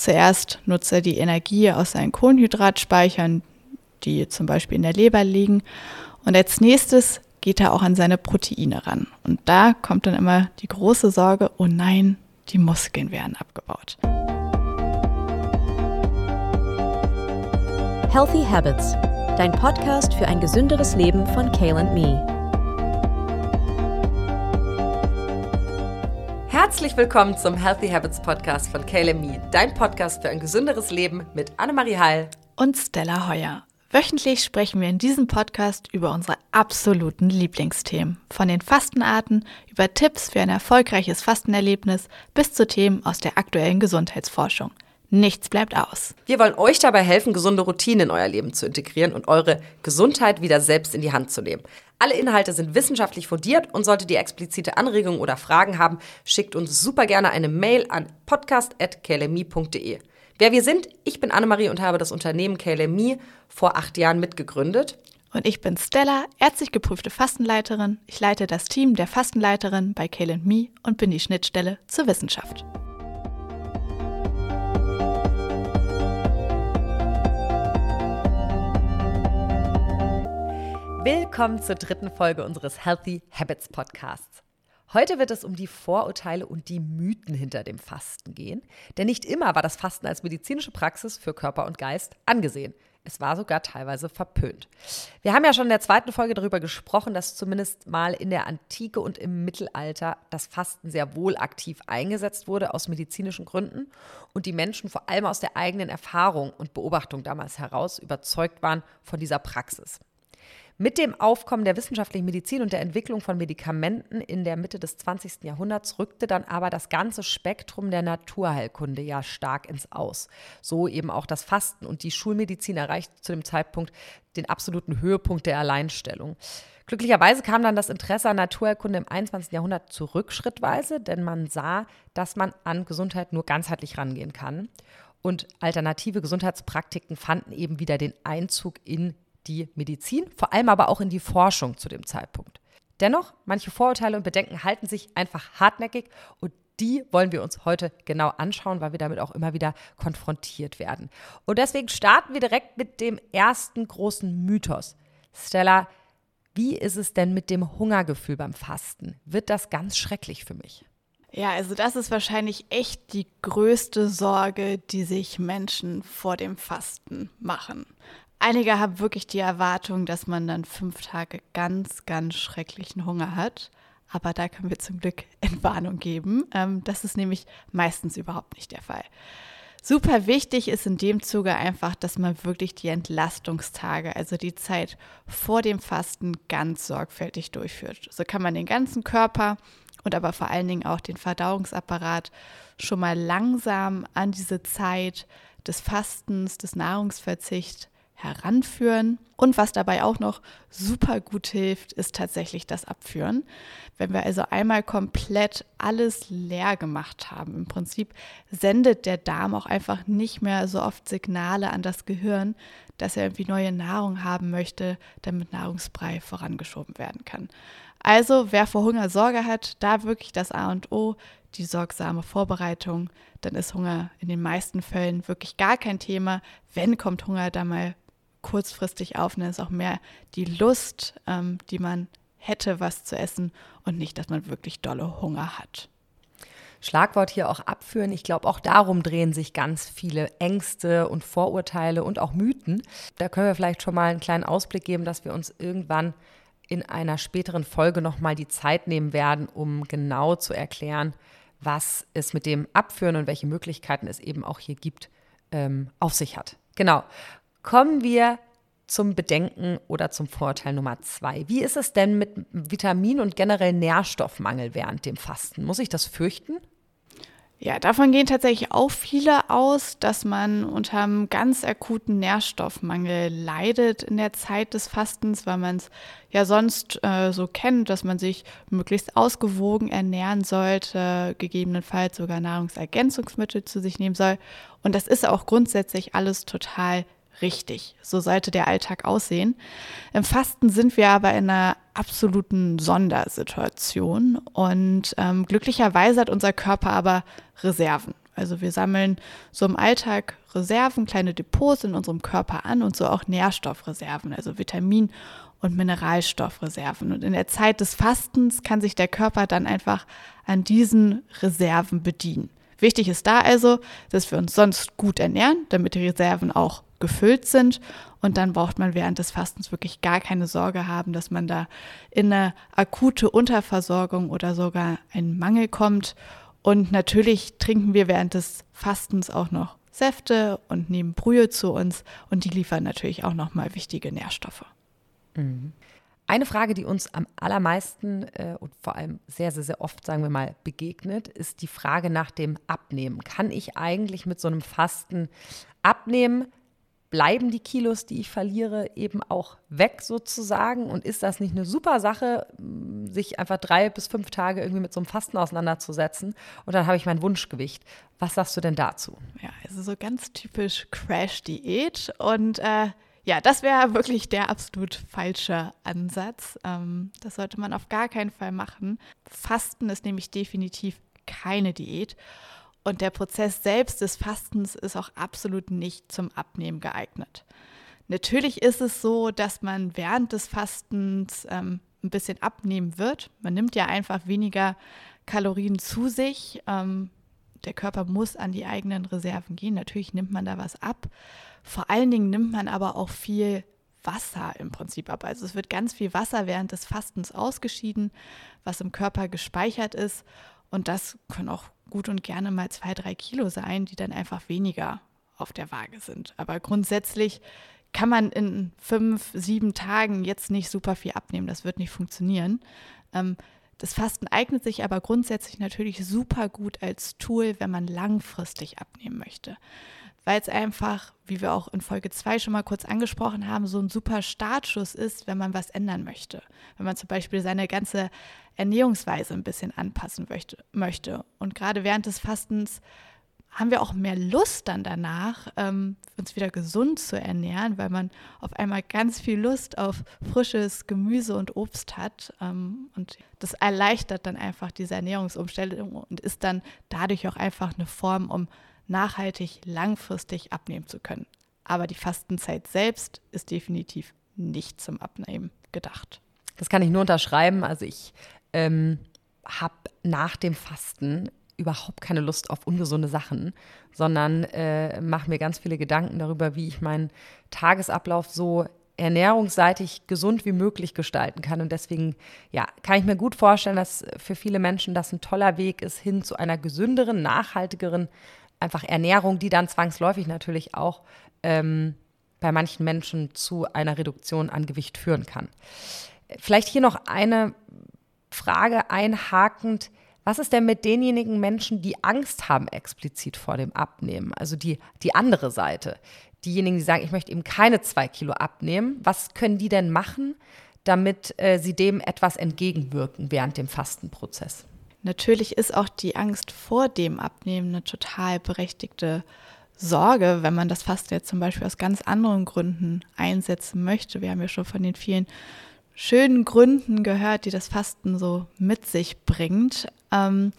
Zuerst nutzt er die Energie aus seinen Kohlenhydratspeichern, die zum Beispiel in der Leber liegen. Und als nächstes geht er auch an seine Proteine ran. Und da kommt dann immer die große Sorge, oh nein, die Muskeln werden abgebaut. Healthy Habits, dein Podcast für ein gesünderes Leben von Kale and Me. Herzlich willkommen zum Healthy Habits Podcast von Kale and Me, dein Podcast für ein gesünderes Leben mit Annemarie Heil und Stella Heuer. Wöchentlich sprechen wir in diesem Podcast über unsere absoluten Lieblingsthemen. Von den Fastenarten über Tipps für ein erfolgreiches Fastenerlebnis bis zu Themen aus der aktuellen Gesundheitsforschung. Nichts bleibt aus. Wir wollen euch dabei helfen, gesunde Routinen in euer Leben zu integrieren und eure Gesundheit wieder selbst in die Hand zu nehmen. Alle Inhalte sind wissenschaftlich fundiert und solltet ihr explizite Anregungen oder Fragen haben, schickt uns super gerne eine Mail an podcast.klmi.de. Wer wir sind, ich bin Annemarie und habe das Unternehmen KLMI vor acht Jahren mitgegründet. Und ich bin Stella, ärztlich geprüfte Fastenleiterin. Ich leite das Team der Fastenleiterin bei KLMI und bin die Schnittstelle zur Wissenschaft. Willkommen zur dritten Folge unseres Healthy Habits Podcasts. Heute wird es um die Vorurteile und die Mythen hinter dem Fasten gehen. Denn nicht immer war das Fasten als medizinische Praxis für Körper und Geist angesehen. Es war sogar teilweise verpönt. Wir haben ja schon in der zweiten Folge darüber gesprochen, dass zumindest mal in der Antike und im Mittelalter das Fasten sehr wohl aktiv eingesetzt wurde aus medizinischen Gründen und die Menschen vor allem aus der eigenen Erfahrung und Beobachtung damals heraus überzeugt waren von dieser Praxis. Mit dem Aufkommen der wissenschaftlichen Medizin und der Entwicklung von Medikamenten in der Mitte des 20. Jahrhunderts rückte dann aber das ganze Spektrum der Naturheilkunde ja stark ins Aus. So eben auch das Fasten und die Schulmedizin erreichte zu dem Zeitpunkt den absoluten Höhepunkt der Alleinstellung. Glücklicherweise kam dann das Interesse an Naturheilkunde im 21. Jahrhundert zurück schrittweise, denn man sah, dass man an Gesundheit nur ganzheitlich rangehen kann. Und alternative Gesundheitspraktiken fanden eben wieder den Einzug in die Medizin, vor allem aber auch in die Forschung zu dem Zeitpunkt. Dennoch, manche Vorurteile und Bedenken halten sich einfach hartnäckig und die wollen wir uns heute genau anschauen, weil wir damit auch immer wieder konfrontiert werden. Und deswegen starten wir direkt mit dem ersten großen Mythos. Stella, wie ist es denn mit dem Hungergefühl beim Fasten? Wird das ganz schrecklich für mich? Ja, also das ist wahrscheinlich echt die größte Sorge, die sich Menschen vor dem Fasten machen. Einige haben wirklich die Erwartung, dass man dann fünf Tage ganz, ganz schrecklichen Hunger hat. Aber da können wir zum Glück Entwarnung geben. Ähm, das ist nämlich meistens überhaupt nicht der Fall. Super wichtig ist in dem Zuge einfach, dass man wirklich die Entlastungstage, also die Zeit vor dem Fasten, ganz sorgfältig durchführt. So kann man den ganzen Körper und aber vor allen Dingen auch den Verdauungsapparat schon mal langsam an diese Zeit des Fastens, des Nahrungsverzichts heranführen. Und was dabei auch noch super gut hilft, ist tatsächlich das Abführen. Wenn wir also einmal komplett alles leer gemacht haben, im Prinzip sendet der Darm auch einfach nicht mehr so oft Signale an das Gehirn, dass er irgendwie neue Nahrung haben möchte, damit Nahrungsbrei vorangeschoben werden kann. Also wer vor Hunger Sorge hat, da wirklich das A und O, die sorgsame Vorbereitung, dann ist Hunger in den meisten Fällen wirklich gar kein Thema. Wenn kommt Hunger da mal kurzfristig auf und dann ist auch mehr die Lust, ähm, die man hätte, was zu essen und nicht, dass man wirklich dolle Hunger hat. Schlagwort hier auch abführen. Ich glaube, auch darum drehen sich ganz viele Ängste und Vorurteile und auch Mythen. Da können wir vielleicht schon mal einen kleinen Ausblick geben, dass wir uns irgendwann in einer späteren Folge nochmal die Zeit nehmen werden, um genau zu erklären, was es mit dem Abführen und welche Möglichkeiten es eben auch hier gibt, ähm, auf sich hat. Genau. Kommen wir zum Bedenken oder zum Vorteil Nummer zwei. Wie ist es denn mit Vitamin- und generell Nährstoffmangel während dem Fasten? Muss ich das fürchten? Ja, davon gehen tatsächlich auch viele aus, dass man unter einem ganz akuten Nährstoffmangel leidet in der Zeit des Fastens, weil man es ja sonst äh, so kennt, dass man sich möglichst ausgewogen ernähren sollte, gegebenenfalls sogar Nahrungsergänzungsmittel zu sich nehmen soll. Und das ist auch grundsätzlich alles total richtig. So sollte der Alltag aussehen. Im Fasten sind wir aber in einer absoluten Sondersituation und ähm, glücklicherweise hat unser Körper aber Reserven. Also wir sammeln so im Alltag Reserven, kleine Depots in unserem Körper an und so auch Nährstoffreserven, also Vitamin- und Mineralstoffreserven. Und in der Zeit des Fastens kann sich der Körper dann einfach an diesen Reserven bedienen. Wichtig ist da also, dass wir uns sonst gut ernähren, damit die Reserven auch gefüllt sind. Und dann braucht man während des Fastens wirklich gar keine Sorge haben, dass man da in eine akute Unterversorgung oder sogar einen Mangel kommt. Und natürlich trinken wir während des Fastens auch noch Säfte und nehmen Brühe zu uns und die liefern natürlich auch nochmal wichtige Nährstoffe. Mhm. Eine Frage, die uns am allermeisten äh, und vor allem sehr, sehr, sehr oft, sagen wir mal, begegnet, ist die Frage nach dem Abnehmen. Kann ich eigentlich mit so einem Fasten abnehmen? Bleiben die Kilos, die ich verliere, eben auch weg sozusagen? Und ist das nicht eine super Sache, sich einfach drei bis fünf Tage irgendwie mit so einem Fasten auseinanderzusetzen? Und dann habe ich mein Wunschgewicht. Was sagst du denn dazu? Ja, also so ganz typisch Crash-Diät und äh ja, das wäre wirklich der absolut falsche Ansatz. Ähm, das sollte man auf gar keinen Fall machen. Fasten ist nämlich definitiv keine Diät. Und der Prozess selbst des Fastens ist auch absolut nicht zum Abnehmen geeignet. Natürlich ist es so, dass man während des Fastens ähm, ein bisschen abnehmen wird. Man nimmt ja einfach weniger Kalorien zu sich. Ähm, der Körper muss an die eigenen Reserven gehen. Natürlich nimmt man da was ab. Vor allen Dingen nimmt man aber auch viel Wasser im Prinzip ab. Also es wird ganz viel Wasser während des Fastens ausgeschieden, was im Körper gespeichert ist. Und das können auch gut und gerne mal zwei, drei Kilo sein, die dann einfach weniger auf der Waage sind. Aber grundsätzlich kann man in fünf, sieben Tagen jetzt nicht super viel abnehmen. Das wird nicht funktionieren. Ähm, das Fasten eignet sich aber grundsätzlich natürlich super gut als Tool, wenn man langfristig abnehmen möchte weil es einfach, wie wir auch in Folge 2 schon mal kurz angesprochen haben, so ein super Startschuss ist, wenn man was ändern möchte. Wenn man zum Beispiel seine ganze Ernährungsweise ein bisschen anpassen möchte. Und gerade während des Fastens haben wir auch mehr Lust dann danach, ähm, uns wieder gesund zu ernähren, weil man auf einmal ganz viel Lust auf frisches Gemüse und Obst hat. Ähm, und das erleichtert dann einfach diese Ernährungsumstellung und ist dann dadurch auch einfach eine Form, um nachhaltig, langfristig abnehmen zu können. Aber die Fastenzeit selbst ist definitiv nicht zum Abnehmen gedacht. Das kann ich nur unterschreiben. Also ich ähm, habe nach dem Fasten überhaupt keine Lust auf ungesunde Sachen, sondern äh, mache mir ganz viele Gedanken darüber, wie ich meinen Tagesablauf so ernährungsseitig gesund wie möglich gestalten kann. Und deswegen, ja, kann ich mir gut vorstellen, dass für viele Menschen das ein toller Weg ist hin zu einer gesünderen, nachhaltigeren einfach Ernährung, die dann zwangsläufig natürlich auch ähm, bei manchen Menschen zu einer Reduktion an Gewicht führen kann. Vielleicht hier noch eine Frage einhakend. Was ist denn mit denjenigen Menschen, die Angst haben explizit vor dem Abnehmen? Also die, die andere Seite. Diejenigen, die sagen, ich möchte eben keine zwei Kilo abnehmen. Was können die denn machen, damit äh, sie dem etwas entgegenwirken während dem Fastenprozess? Natürlich ist auch die Angst vor dem Abnehmen eine total berechtigte Sorge, wenn man das Fasten jetzt zum Beispiel aus ganz anderen Gründen einsetzen möchte. Wir haben ja schon von den vielen schönen Gründen gehört, die das Fasten so mit sich bringt. Ähm,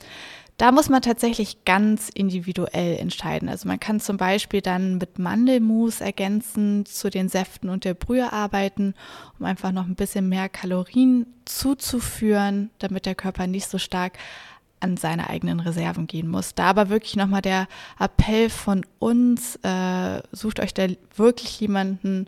da muss man tatsächlich ganz individuell entscheiden. Also man kann zum Beispiel dann mit Mandelmus ergänzen zu den Säften und der Brühe arbeiten, um einfach noch ein bisschen mehr Kalorien zuzuführen, damit der Körper nicht so stark an seine eigenen Reserven gehen muss. Da aber wirklich nochmal der Appell von uns, äh, sucht euch da wirklich jemanden,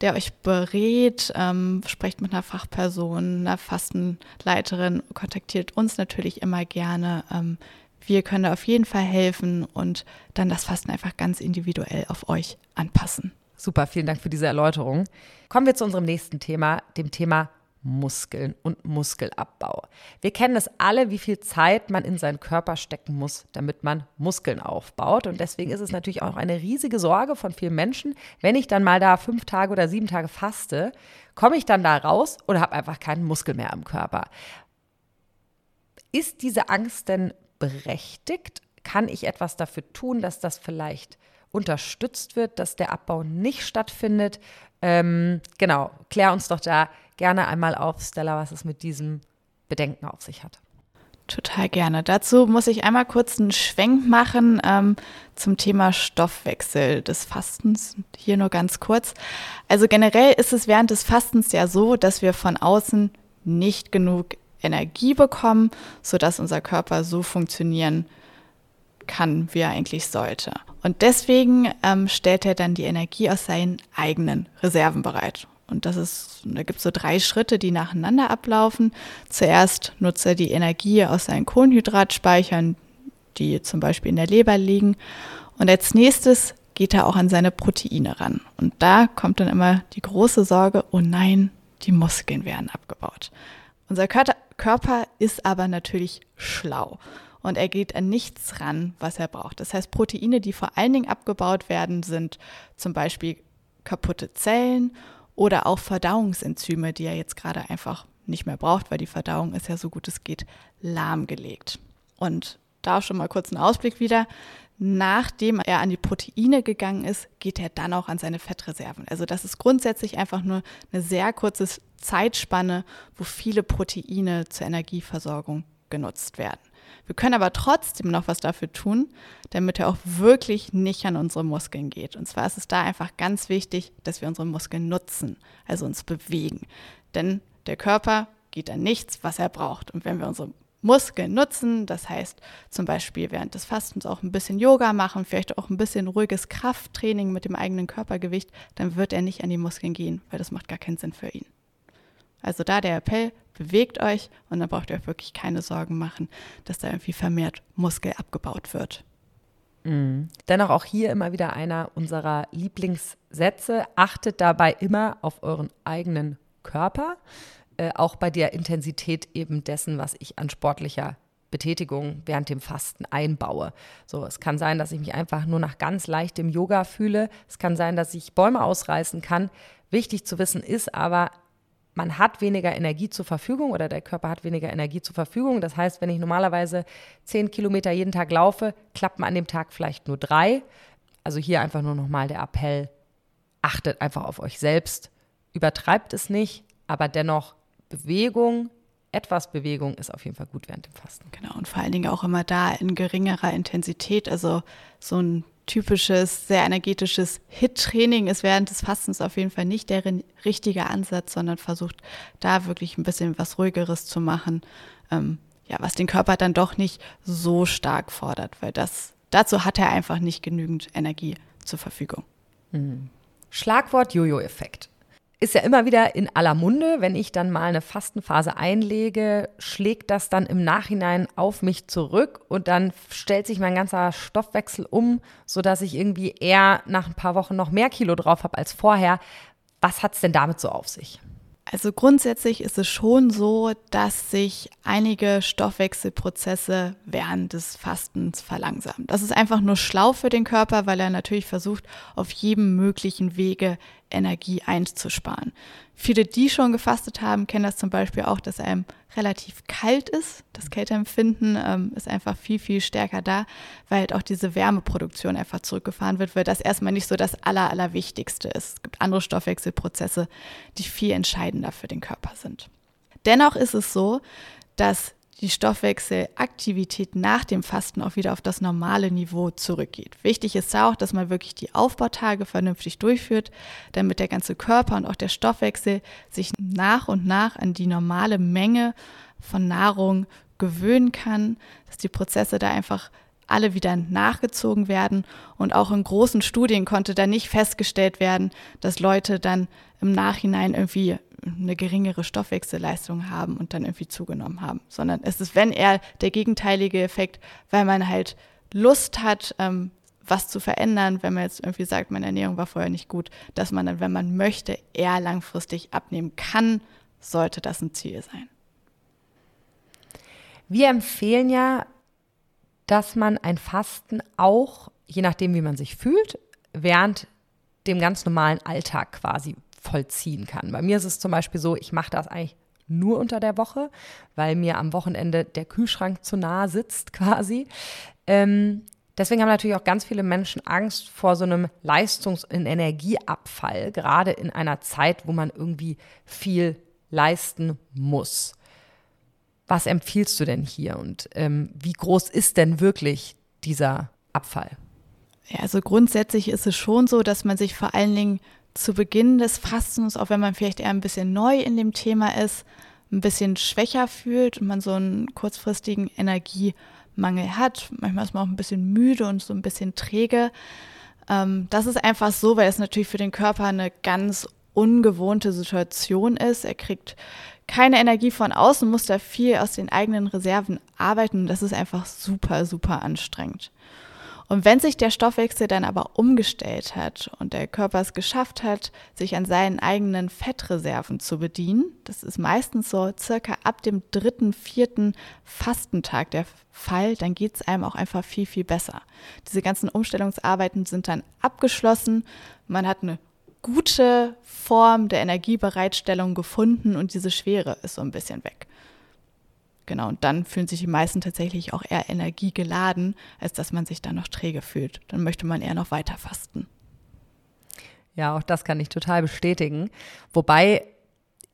der euch berät, ähm, sprecht mit einer Fachperson, einer Fastenleiterin, kontaktiert uns natürlich immer gerne. Ähm, wir können da auf jeden Fall helfen und dann das Fasten einfach ganz individuell auf euch anpassen. Super, vielen Dank für diese Erläuterung. Kommen wir zu unserem nächsten Thema, dem Thema Muskeln und Muskelabbau. Wir kennen es alle, wie viel Zeit man in seinen Körper stecken muss, damit man Muskeln aufbaut. Und deswegen ist es natürlich auch eine riesige Sorge von vielen Menschen, wenn ich dann mal da fünf Tage oder sieben Tage faste, komme ich dann da raus oder habe einfach keinen Muskel mehr am Körper. Ist diese Angst denn berechtigt? Kann ich etwas dafür tun, dass das vielleicht unterstützt wird, dass der Abbau nicht stattfindet. Ähm, genau, klär uns doch da gerne einmal auf, Stella, was es mit diesem Bedenken auf sich hat. Total gerne. Dazu muss ich einmal kurz einen Schwenk machen ähm, zum Thema Stoffwechsel des Fastens. Hier nur ganz kurz. Also generell ist es während des Fastens ja so, dass wir von außen nicht genug Energie bekommen, sodass unser Körper so funktionieren kann, wie er eigentlich sollte. Und deswegen ähm, stellt er dann die Energie aus seinen eigenen Reserven bereit. Und das ist, da gibt es so drei Schritte, die nacheinander ablaufen. Zuerst nutzt er die Energie aus seinen Kohlenhydratspeichern, die zum Beispiel in der Leber liegen. Und als nächstes geht er auch an seine Proteine ran. Und da kommt dann immer die große Sorge, oh nein, die Muskeln werden abgebaut. Unser Körper ist aber natürlich schlau und er geht an nichts ran, was er braucht. Das heißt, Proteine, die vor allen Dingen abgebaut werden, sind zum Beispiel kaputte Zellen oder auch Verdauungsenzyme, die er jetzt gerade einfach nicht mehr braucht, weil die Verdauung ist ja so gut es geht lahmgelegt. Und da schon mal kurz einen Ausblick wieder. Nachdem er an die Proteine gegangen ist, geht er dann auch an seine Fettreserven. Also das ist grundsätzlich einfach nur eine sehr kurze Zeitspanne, wo viele Proteine zur Energieversorgung genutzt werden. Wir können aber trotzdem noch was dafür tun, damit er auch wirklich nicht an unsere Muskeln geht. Und zwar ist es da einfach ganz wichtig, dass wir unsere Muskeln nutzen, also uns bewegen. Denn der Körper geht an nichts, was er braucht. Und wenn wir unsere Muskeln nutzen, das heißt zum Beispiel während des Fastens auch ein bisschen Yoga machen, vielleicht auch ein bisschen ruhiges Krafttraining mit dem eigenen Körpergewicht, dann wird er nicht an die Muskeln gehen, weil das macht gar keinen Sinn für ihn. Also da der Appell, bewegt euch und dann braucht ihr euch wirklich keine Sorgen machen, dass da irgendwie vermehrt Muskel abgebaut wird. Mhm. Dennoch auch hier immer wieder einer unserer Lieblingssätze. Achtet dabei immer auf euren eigenen Körper, äh, auch bei der Intensität eben dessen, was ich an sportlicher Betätigung während dem Fasten einbaue. So, es kann sein, dass ich mich einfach nur nach ganz leichtem Yoga fühle. Es kann sein, dass ich Bäume ausreißen kann. Wichtig zu wissen ist aber, man hat weniger Energie zur Verfügung oder der Körper hat weniger Energie zur Verfügung. Das heißt, wenn ich normalerweise zehn Kilometer jeden Tag laufe, klappt man an dem Tag vielleicht nur drei. Also hier einfach nur nochmal der Appell, achtet einfach auf euch selbst, übertreibt es nicht, aber dennoch Bewegung, etwas Bewegung ist auf jeden Fall gut während dem Fasten. Genau, und vor allen Dingen auch immer da in geringerer Intensität. Also so ein typisches, sehr energetisches Hit-Training ist während des Fastens auf jeden Fall nicht der richtige Ansatz, sondern versucht da wirklich ein bisschen was Ruhigeres zu machen, ähm, ja, was den Körper dann doch nicht so stark fordert, weil das, dazu hat er einfach nicht genügend Energie zur Verfügung. Mhm. Schlagwort Jojo-Effekt ist ja immer wieder in aller Munde. Wenn ich dann mal eine Fastenphase einlege, schlägt das dann im Nachhinein auf mich zurück und dann stellt sich mein ganzer Stoffwechsel um, sodass ich irgendwie eher nach ein paar Wochen noch mehr Kilo drauf habe als vorher. Was hat es denn damit so auf sich? Also grundsätzlich ist es schon so, dass sich einige Stoffwechselprozesse während des Fastens verlangsamen. Das ist einfach nur schlau für den Körper, weil er natürlich versucht, auf jedem möglichen Wege Energie einzusparen. Viele, die schon gefastet haben, kennen das zum Beispiel auch, dass einem relativ kalt ist. Das Kälteempfinden ähm, ist einfach viel, viel stärker da, weil halt auch diese Wärmeproduktion einfach zurückgefahren wird, weil das erstmal nicht so das Aller, Allerwichtigste ist. Es gibt andere Stoffwechselprozesse, die viel entscheidender für den Körper sind. Dennoch ist es so, dass die Stoffwechselaktivität nach dem Fasten auch wieder auf das normale Niveau zurückgeht. Wichtig ist auch, dass man wirklich die Aufbautage vernünftig durchführt, damit der ganze Körper und auch der Stoffwechsel sich nach und nach an die normale Menge von Nahrung gewöhnen kann, dass die Prozesse da einfach alle wieder nachgezogen werden. Und auch in großen Studien konnte da nicht festgestellt werden, dass Leute dann im Nachhinein irgendwie eine geringere Stoffwechselleistung haben und dann irgendwie zugenommen haben, sondern es ist, wenn eher der gegenteilige Effekt, weil man halt Lust hat, ähm, was zu verändern, wenn man jetzt irgendwie sagt, meine Ernährung war vorher nicht gut, dass man dann, wenn man möchte, eher langfristig abnehmen kann, sollte das ein Ziel sein. Wir empfehlen ja, dass man ein Fasten auch, je nachdem, wie man sich fühlt, während dem ganz normalen Alltag quasi vollziehen kann. Bei mir ist es zum Beispiel so, ich mache das eigentlich nur unter der Woche, weil mir am Wochenende der Kühlschrank zu nahe sitzt quasi. Ähm, Deswegen haben natürlich auch ganz viele Menschen Angst vor so einem Leistungs- und Energieabfall, gerade in einer Zeit, wo man irgendwie viel leisten muss. Was empfiehlst du denn hier und ähm, wie groß ist denn wirklich dieser Abfall? Ja, also grundsätzlich ist es schon so, dass man sich vor allen Dingen zu Beginn des Fastens, auch wenn man vielleicht eher ein bisschen neu in dem Thema ist, ein bisschen schwächer fühlt und man so einen kurzfristigen Energiemangel hat. Manchmal ist man auch ein bisschen müde und so ein bisschen träge. Ähm, das ist einfach so, weil es natürlich für den Körper eine ganz ungewohnte Situation ist. Er kriegt keine Energie von außen, muss da viel aus den eigenen Reserven arbeiten. Das ist einfach super, super anstrengend. Und wenn sich der Stoffwechsel dann aber umgestellt hat und der Körper es geschafft hat, sich an seinen eigenen Fettreserven zu bedienen, das ist meistens so circa ab dem dritten, vierten Fastentag der Fall, dann geht es einem auch einfach viel, viel besser. Diese ganzen Umstellungsarbeiten sind dann abgeschlossen. Man hat eine gute Form der Energiebereitstellung gefunden und diese Schwere ist so ein bisschen weg. Genau, und dann fühlen sich die meisten tatsächlich auch eher energiegeladen, als dass man sich dann noch träge fühlt. Dann möchte man eher noch weiter fasten. Ja, auch das kann ich total bestätigen. Wobei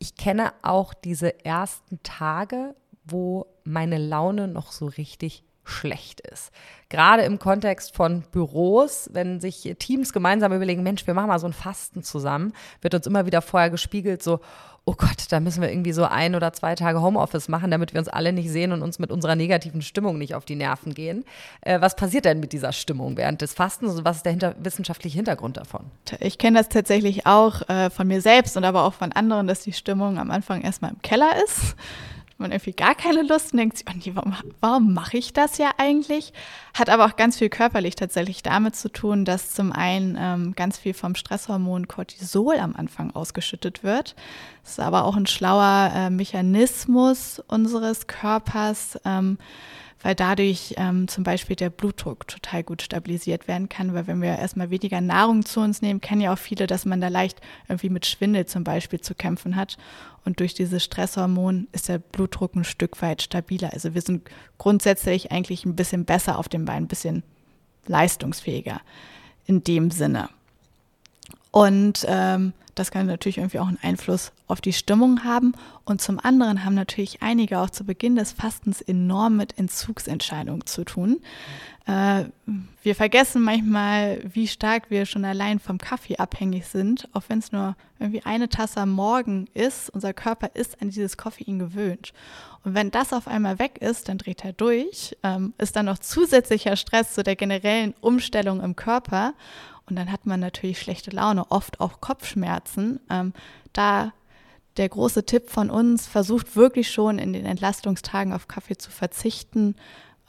ich kenne auch diese ersten Tage, wo meine Laune noch so richtig schlecht ist. Gerade im Kontext von Büros, wenn sich Teams gemeinsam überlegen, Mensch, wir machen mal so ein Fasten zusammen, wird uns immer wieder vorher gespiegelt, so, oh Gott, da müssen wir irgendwie so ein oder zwei Tage Homeoffice machen, damit wir uns alle nicht sehen und uns mit unserer negativen Stimmung nicht auf die Nerven gehen. Äh, was passiert denn mit dieser Stimmung während des Fastens und was ist der hinter wissenschaftliche Hintergrund davon? Ich kenne das tatsächlich auch äh, von mir selbst und aber auch von anderen, dass die Stimmung am Anfang erstmal im Keller ist man irgendwie gar keine Lust und denkt sich, oh nee, warum, warum mache ich das ja eigentlich? Hat aber auch ganz viel körperlich tatsächlich damit zu tun, dass zum einen ähm, ganz viel vom Stresshormon Cortisol am Anfang ausgeschüttet wird. Das ist aber auch ein schlauer äh, Mechanismus unseres Körpers. Ähm, weil dadurch ähm, zum Beispiel der Blutdruck total gut stabilisiert werden kann, weil wenn wir erstmal weniger Nahrung zu uns nehmen, kennen ja auch viele, dass man da leicht irgendwie mit Schwindel zum Beispiel zu kämpfen hat. Und durch dieses Stresshormon ist der Blutdruck ein Stück weit stabiler. Also wir sind grundsätzlich eigentlich ein bisschen besser auf dem Bein, ein bisschen leistungsfähiger in dem Sinne. Und ähm, das kann natürlich irgendwie auch einen Einfluss auf die Stimmung haben. Und zum anderen haben natürlich einige auch zu Beginn des Fastens enorm mit Entzugsentscheidungen zu tun. Äh, wir vergessen manchmal, wie stark wir schon allein vom Kaffee abhängig sind, auch wenn es nur irgendwie eine Tasse am Morgen ist. Unser Körper ist an dieses Koffein gewöhnt. Und wenn das auf einmal weg ist, dann dreht er durch, ähm, ist dann noch zusätzlicher Stress zu der generellen Umstellung im Körper. Und dann hat man natürlich schlechte Laune, oft auch Kopfschmerzen. Ähm, da der große Tipp von uns, versucht wirklich schon in den Entlastungstagen auf Kaffee zu verzichten.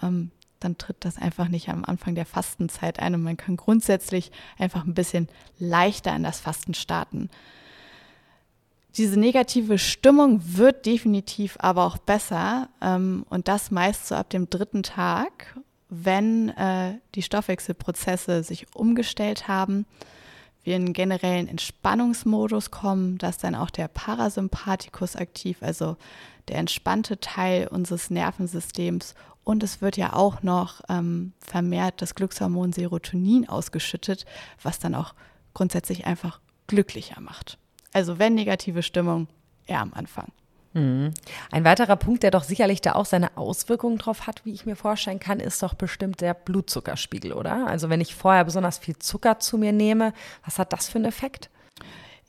Ähm, dann tritt das einfach nicht am Anfang der Fastenzeit ein und man kann grundsätzlich einfach ein bisschen leichter in das Fasten starten. Diese negative Stimmung wird definitiv aber auch besser ähm, und das meist so ab dem dritten Tag wenn äh, die Stoffwechselprozesse sich umgestellt haben, wir in generellen Entspannungsmodus kommen, dass dann auch der Parasympathikus aktiv, also der entspannte Teil unseres Nervensystems und es wird ja auch noch ähm, vermehrt das Glückshormon Serotonin ausgeschüttet, was dann auch grundsätzlich einfach glücklicher macht. Also wenn negative Stimmung, eher am Anfang. Mhm. Ein weiterer Punkt, der doch sicherlich da auch seine Auswirkungen drauf hat, wie ich mir vorstellen kann, ist doch bestimmt der Blutzuckerspiegel, oder? Also wenn ich vorher besonders viel Zucker zu mir nehme, was hat das für einen Effekt?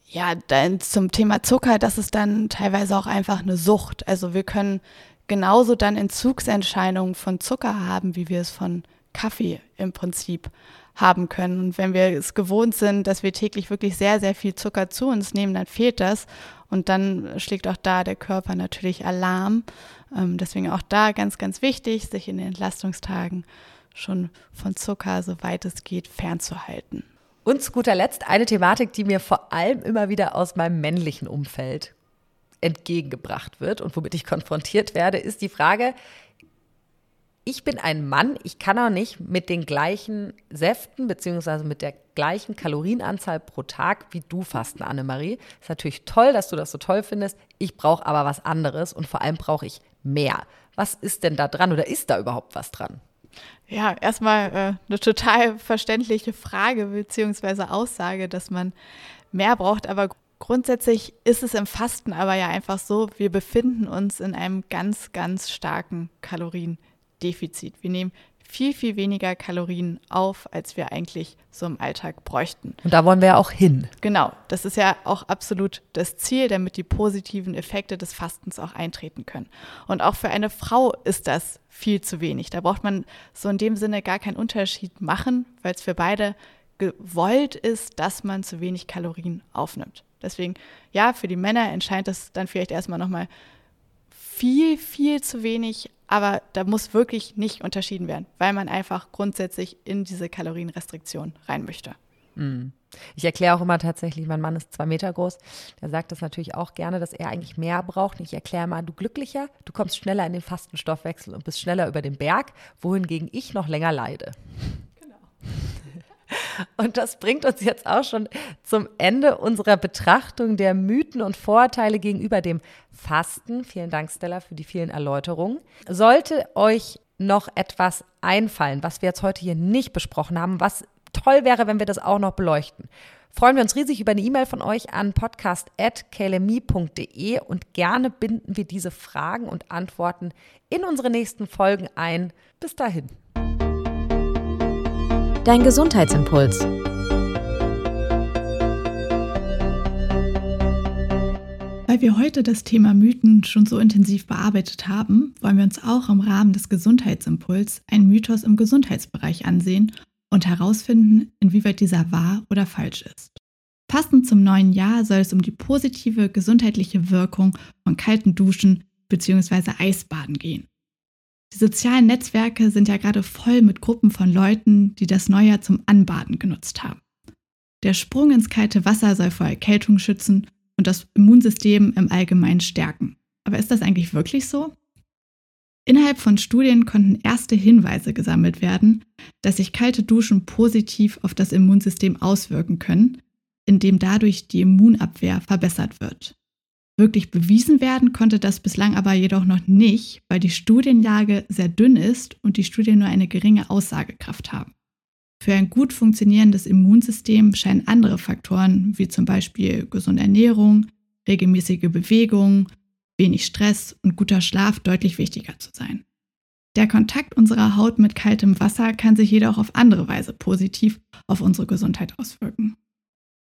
Ja, dann zum Thema Zucker, das ist dann teilweise auch einfach eine Sucht. Also wir können genauso dann Entzugsentscheidungen von Zucker haben, wie wir es von Kaffee im Prinzip haben können. Und wenn wir es gewohnt sind, dass wir täglich wirklich sehr, sehr viel Zucker zu uns nehmen, dann fehlt das. Und dann schlägt auch da der Körper natürlich Alarm. Ähm, deswegen auch da ganz, ganz wichtig, sich in den Entlastungstagen schon von Zucker, soweit es geht, fernzuhalten. Und zu guter Letzt eine Thematik, die mir vor allem immer wieder aus meinem männlichen Umfeld entgegengebracht wird und womit ich konfrontiert werde, ist die Frage, ich bin ein Mann, ich kann auch nicht mit den gleichen Säften beziehungsweise mit der gleichen Kalorienanzahl pro Tag wie du fasten, Annemarie. Ist natürlich toll, dass du das so toll findest. Ich brauche aber was anderes und vor allem brauche ich mehr. Was ist denn da dran oder ist da überhaupt was dran? Ja, erstmal äh, eine total verständliche Frage bzw. Aussage, dass man mehr braucht, aber grundsätzlich ist es im Fasten aber ja einfach so, wir befinden uns in einem ganz, ganz starken Kaloriendefizit. Wir nehmen viel, viel weniger Kalorien auf, als wir eigentlich so im Alltag bräuchten. Und da wollen wir ja auch hin. Genau, das ist ja auch absolut das Ziel, damit die positiven Effekte des Fastens auch eintreten können. Und auch für eine Frau ist das viel zu wenig. Da braucht man so in dem Sinne gar keinen Unterschied machen, weil es für beide gewollt ist, dass man zu wenig Kalorien aufnimmt. Deswegen, ja, für die Männer entscheidet das dann vielleicht erstmal nochmal viel, viel zu wenig, aber da muss wirklich nicht unterschieden werden, weil man einfach grundsätzlich in diese Kalorienrestriktion rein möchte. Mm. Ich erkläre auch immer tatsächlich, mein Mann ist zwei Meter groß, der sagt das natürlich auch gerne, dass er eigentlich mehr braucht. Ich erkläre mal, du glücklicher, du kommst schneller in den Fastenstoffwechsel und bist schneller über den Berg, wohingegen ich noch länger leide. Und das bringt uns jetzt auch schon zum Ende unserer Betrachtung der Mythen und Vorurteile gegenüber dem Fasten. Vielen Dank, Stella, für die vielen Erläuterungen. Sollte euch noch etwas einfallen, was wir jetzt heute hier nicht besprochen haben, was toll wäre, wenn wir das auch noch beleuchten. Freuen wir uns riesig über eine E-Mail von euch an podcast.kalemi.de und gerne binden wir diese Fragen und Antworten in unsere nächsten Folgen ein. Bis dahin. Dein Gesundheitsimpuls. Weil wir heute das Thema Mythen schon so intensiv bearbeitet haben, wollen wir uns auch im Rahmen des Gesundheitsimpuls einen Mythos im Gesundheitsbereich ansehen und herausfinden, inwieweit dieser wahr oder falsch ist. Passend zum neuen Jahr soll es um die positive gesundheitliche Wirkung von kalten Duschen bzw. Eisbaden gehen. Die sozialen Netzwerke sind ja gerade voll mit Gruppen von Leuten, die das Neujahr zum Anbaden genutzt haben. Der Sprung ins kalte Wasser soll vor Erkältung schützen und das Immunsystem im Allgemeinen stärken. Aber ist das eigentlich wirklich so? Innerhalb von Studien konnten erste Hinweise gesammelt werden, dass sich kalte Duschen positiv auf das Immunsystem auswirken können, indem dadurch die Immunabwehr verbessert wird. Wirklich bewiesen werden konnte das bislang aber jedoch noch nicht, weil die Studienlage sehr dünn ist und die Studien nur eine geringe Aussagekraft haben. Für ein gut funktionierendes Immunsystem scheinen andere Faktoren wie zum Beispiel gesunde Ernährung, regelmäßige Bewegung, wenig Stress und guter Schlaf deutlich wichtiger zu sein. Der Kontakt unserer Haut mit kaltem Wasser kann sich jedoch auf andere Weise positiv auf unsere Gesundheit auswirken.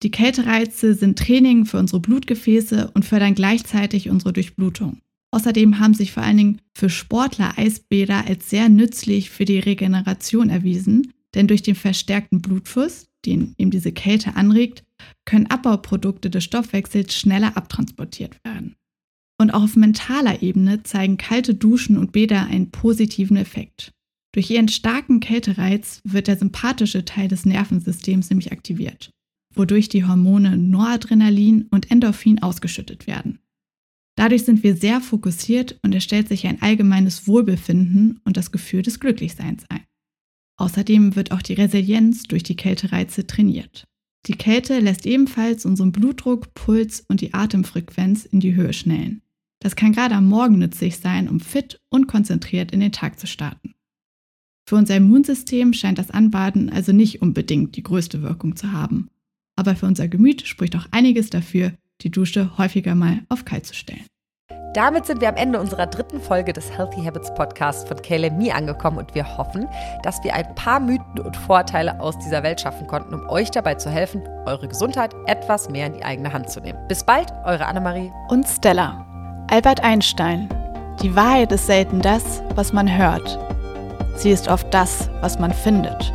Die Kältereize sind Training für unsere Blutgefäße und fördern gleichzeitig unsere Durchblutung. Außerdem haben sich vor allen Dingen für Sportler Eisbäder als sehr nützlich für die Regeneration erwiesen, denn durch den verstärkten Blutfluss, den eben diese Kälte anregt, können Abbauprodukte des Stoffwechsels schneller abtransportiert werden. Und auch auf mentaler Ebene zeigen kalte Duschen und Bäder einen positiven Effekt. Durch ihren starken Kältereiz wird der sympathische Teil des Nervensystems nämlich aktiviert wodurch die Hormone Noradrenalin und Endorphin ausgeschüttet werden. Dadurch sind wir sehr fokussiert und es stellt sich ein allgemeines Wohlbefinden und das Gefühl des Glücklichseins ein. Außerdem wird auch die Resilienz durch die Kältereize trainiert. Die Kälte lässt ebenfalls unseren Blutdruck, Puls und die Atemfrequenz in die Höhe schnellen. Das kann gerade am Morgen nützlich sein, um fit und konzentriert in den Tag zu starten. Für unser Immunsystem scheint das Anbaden also nicht unbedingt die größte Wirkung zu haben aber für unser Gemüt spricht auch einiges dafür, die Dusche häufiger mal auf kalt zu stellen. Damit sind wir am Ende unserer dritten Folge des Healthy Habits Podcasts von Me angekommen und wir hoffen, dass wir ein paar Mythen und Vorteile aus dieser Welt schaffen konnten, um euch dabei zu helfen, eure Gesundheit etwas mehr in die eigene Hand zu nehmen. Bis bald, eure Annemarie und Stella. Albert Einstein. Die Wahrheit ist selten das, was man hört. Sie ist oft das, was man findet.